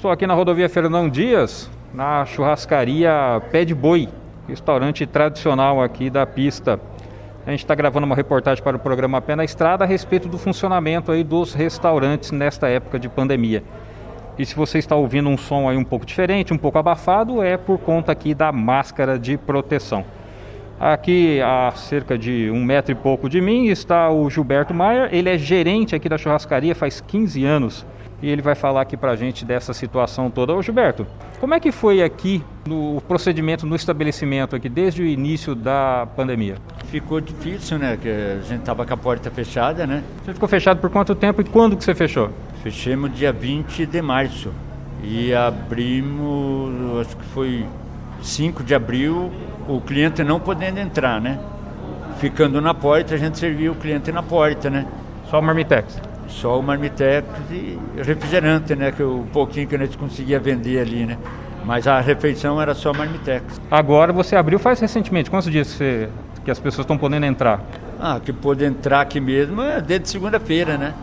Estou aqui na rodovia Fernão Dias, na churrascaria Pé de Boi, restaurante tradicional aqui da pista. A gente está gravando uma reportagem para o programa Pé na Estrada a respeito do funcionamento aí dos restaurantes nesta época de pandemia. E se você está ouvindo um som aí um pouco diferente, um pouco abafado, é por conta aqui da máscara de proteção. Aqui a cerca de um metro e pouco de mim está o Gilberto Maier, ele é gerente aqui da churrascaria faz 15 anos e ele vai falar aqui para a gente dessa situação toda. Ô Gilberto, como é que foi aqui no procedimento no estabelecimento aqui desde o início da pandemia? Ficou difícil, né? Que a gente tava com a porta fechada, né? Você ficou fechado por quanto tempo e quando que você fechou? Fechamos dia 20 de março e abrimos, acho que foi 5 de abril, o cliente não podendo entrar, né? Ficando na porta, a gente servia o cliente na porta, né? Só o Marmitex? Só o Marmitex e refrigerante, né? Que o pouquinho que a gente conseguia vender ali, né? Mas a refeição era só Marmitex. Agora você abriu faz recentemente. Quantos dias você, que as pessoas estão podendo entrar? Ah, que pode entrar aqui mesmo é desde segunda-feira, né?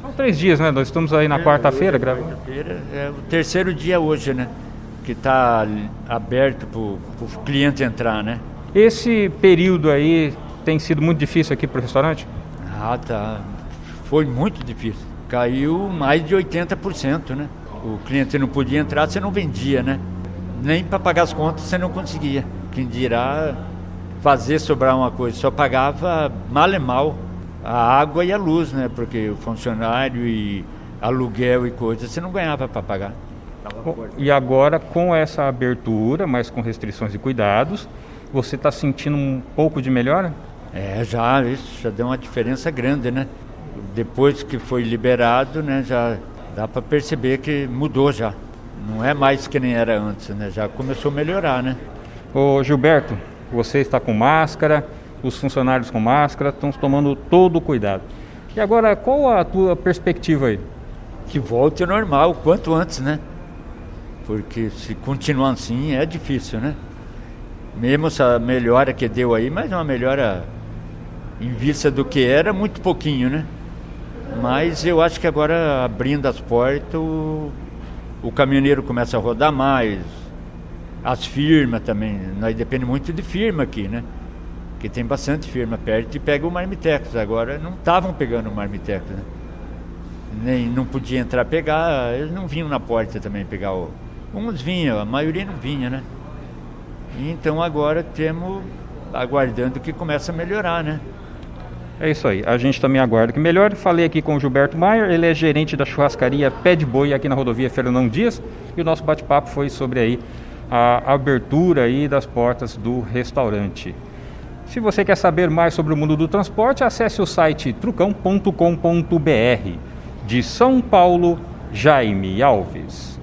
São três dias, né? Nós estamos aí na É, quarta-feira gravando. quarta-feira, É o terceiro dia hoje, né? Que está aberto para o cliente entrar, né? Esse período aí tem sido muito difícil aqui para o restaurante? Ah, tá. Foi muito difícil. Caiu mais de 80%, né? O cliente não podia entrar, você não vendia, né? Nem para pagar as contas você não conseguia. Quem dirá fazer sobrar uma coisa, só pagava mal e mal a água e a luz, né? Porque o funcionário e aluguel e coisas você não ganhava para pagar. E agora, com essa abertura, mas com restrições e cuidados, você está sentindo um pouco de melhora? É, já, isso já deu uma diferença grande, né? Depois que foi liberado, né, já dá para perceber que mudou já. Não é mais que nem era antes, né? Já começou a melhorar, né? Ô Gilberto, você está com máscara, os funcionários com máscara, estão tomando todo o cuidado. E agora, qual a tua perspectiva aí? Que volte ao normal, o quanto antes, né? Porque se continuar assim é difícil, né? Mesmo essa melhora que deu aí, mas é uma melhora em vista do que era, muito pouquinho, né? Mas eu acho que agora abrindo as portas, o, o caminhoneiro começa a rodar mais, as firmas também, nós depende muito de firma aqui, né? Que tem bastante firma perto e pega o Marmitex. Agora não estavam pegando o Marmitex, né? Nem não podia entrar pegar, eles não vinham na porta também pegar o. Uns vinham, a maioria não vinha, né? Então agora temos aguardando que comece a melhorar, né? É isso aí, a gente também aguarda que melhore. Falei aqui com o Gilberto Maier, ele é gerente da churrascaria Pé de Boi aqui na rodovia Fernão Dias e o nosso bate-papo foi sobre aí a abertura aí das portas do restaurante. Se você quer saber mais sobre o mundo do transporte, acesse o site trucão.com.br. De São Paulo, Jaime Alves.